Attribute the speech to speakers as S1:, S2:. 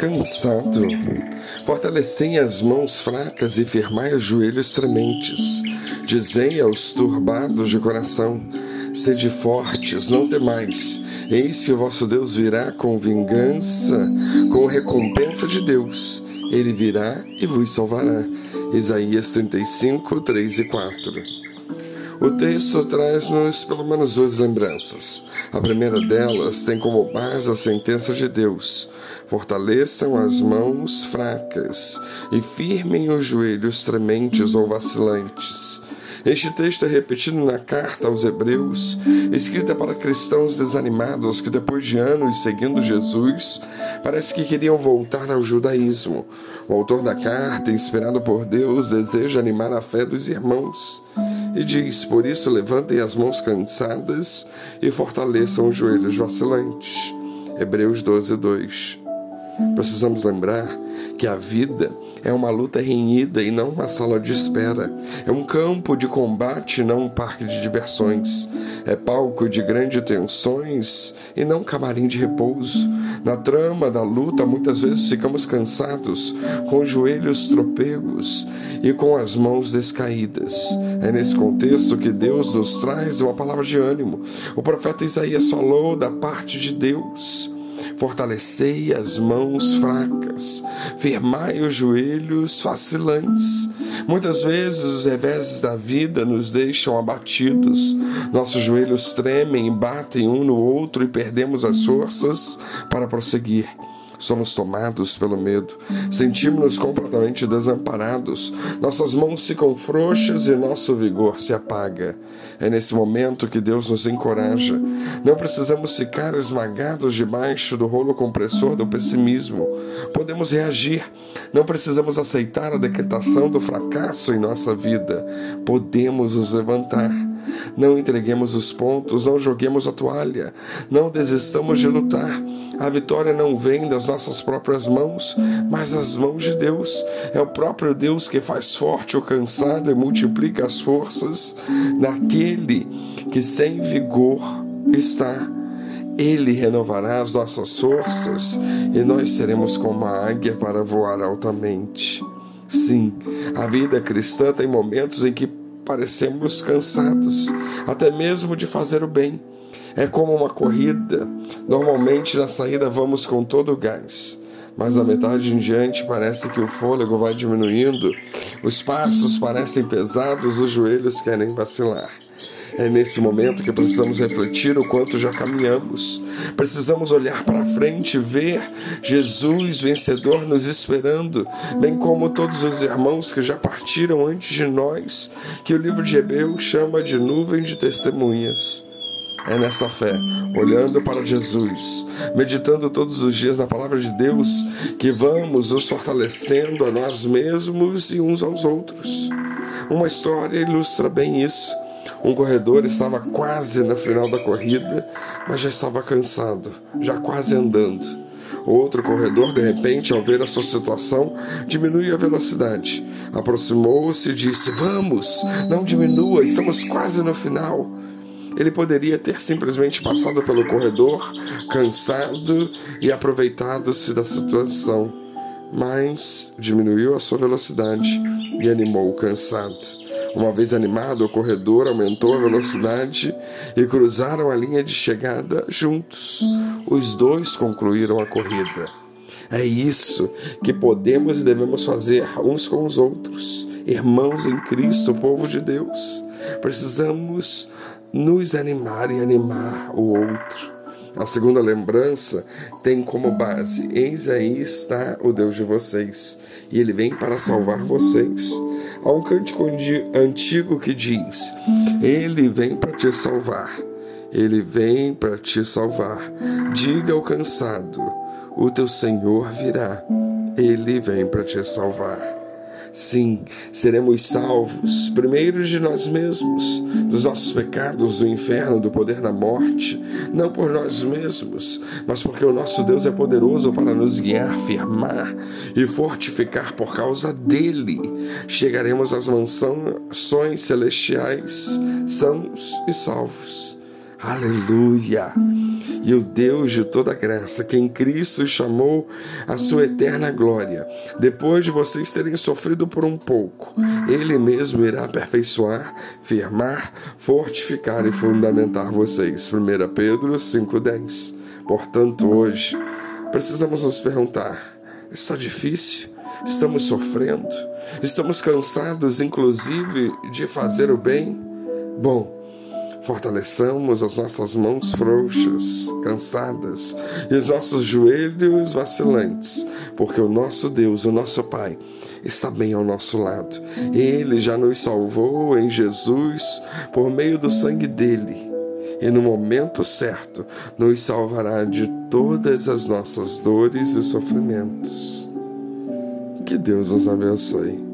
S1: cansado. Fortalecei as mãos fracas e firmai os joelhos trementes. Dizei aos turbados de coração: Sede fortes, não temais. Eis que o vosso Deus virá com vingança, com recompensa de Deus. Ele virá e vos salvará. Isaías 35, 3 e 4. O texto traz-nos pelo menos duas lembranças. A primeira delas tem como base a sentença de Deus: fortaleçam as mãos fracas e firmem os joelhos trementes ou vacilantes. Este texto é repetido na carta aos Hebreus, escrita para cristãos desanimados que, depois de anos seguindo Jesus, parece que queriam voltar ao judaísmo. O autor da carta, inspirado por Deus, deseja animar a fé dos irmãos e diz: Por isso levantem as mãos cansadas e fortaleçam os joelhos vacilantes. Hebreus 12, 2. Precisamos lembrar que a vida é uma luta renhida e não uma sala de espera. É um campo de combate, não um parque de diversões. É palco de grandes tensões e não camarim de repouso. Na trama da luta, muitas vezes ficamos cansados, com os joelhos tropegos e com as mãos descaídas. É nesse contexto que Deus nos traz uma palavra de ânimo. O profeta Isaías falou da parte de Deus. Fortalecei as mãos fracas, firmai os joelhos vacilantes. Muitas vezes os reveses da vida nos deixam abatidos, nossos joelhos tremem batem um no outro e perdemos as forças para prosseguir. Somos tomados pelo medo, sentimos-nos completamente desamparados, nossas mãos ficam frouxas e nosso vigor se apaga. É nesse momento que Deus nos encoraja. Não precisamos ficar esmagados debaixo do rolo compressor do pessimismo. Podemos reagir. Não precisamos aceitar a decretação do fracasso em nossa vida. Podemos nos levantar. Não entreguemos os pontos, não joguemos a toalha, não desistamos de lutar. A vitória não vem das nossas próprias mãos, mas das mãos de Deus. É o próprio Deus que faz forte o cansado e multiplica as forças naquele que sem vigor está. Ele renovará as nossas forças e nós seremos como a águia para voar altamente. Sim, a vida cristã tem momentos em que parecemos cansados, até mesmo de fazer o bem. É como uma corrida. Normalmente na saída vamos com todo o gás, mas a metade em diante parece que o fôlego vai diminuindo, os passos parecem pesados, os joelhos querem vacilar. É nesse momento que precisamos refletir o quanto já caminhamos. Precisamos olhar para frente, ver Jesus vencedor nos esperando, bem como todos os irmãos que já partiram antes de nós, que o livro de Hebreus chama de nuvem de testemunhas. É nessa fé, olhando para Jesus, meditando todos os dias na palavra de Deus, que vamos nos fortalecendo a nós mesmos e uns aos outros. Uma história ilustra bem isso. Um corredor estava quase no final da corrida, mas já estava cansado, já quase andando. Outro corredor, de repente, ao ver a sua situação, diminuiu a velocidade. Aproximou-se e disse: Vamos, não diminua, estamos quase no final. Ele poderia ter simplesmente passado pelo corredor, cansado e aproveitado-se da situação, mas diminuiu a sua velocidade e animou o cansado. Uma vez animado, o corredor aumentou a velocidade e cruzaram a linha de chegada juntos. Os dois concluíram a corrida. É isso que podemos e devemos fazer uns com os outros, irmãos em Cristo, povo de Deus. Precisamos nos animar e animar o outro. A segunda lembrança tem como base: Eis aí está o Deus de vocês, e ele vem para salvar vocês. Há um cântico antigo que diz: Ele vem para te salvar, ele vem para te salvar. Diga ao cansado: O teu Senhor virá, ele vem para te salvar. Sim, seremos salvos, primeiro de nós mesmos, dos nossos pecados, do inferno, do poder da morte, não por nós mesmos, mas porque o nosso Deus é poderoso para nos guiar, firmar e fortificar por causa dele. Chegaremos às mansões celestiais, sãos e salvos. Aleluia! E o Deus de toda graça, que em Cristo chamou a sua eterna glória, depois de vocês terem sofrido por um pouco, Ele mesmo irá aperfeiçoar, firmar, fortificar e fundamentar vocês. 1 Pedro 5,10. Portanto, hoje, precisamos nos perguntar: está difícil? Estamos sofrendo? Estamos cansados, inclusive, de fazer o bem? Bom, fortaleçamos as nossas mãos frouxas, cansadas, e os nossos joelhos vacilantes, porque o nosso Deus, o nosso Pai, está bem ao nosso lado. Ele já nos salvou em Jesus por meio do sangue dele. E no momento certo nos salvará de todas as nossas dores e sofrimentos. Que Deus nos abençoe.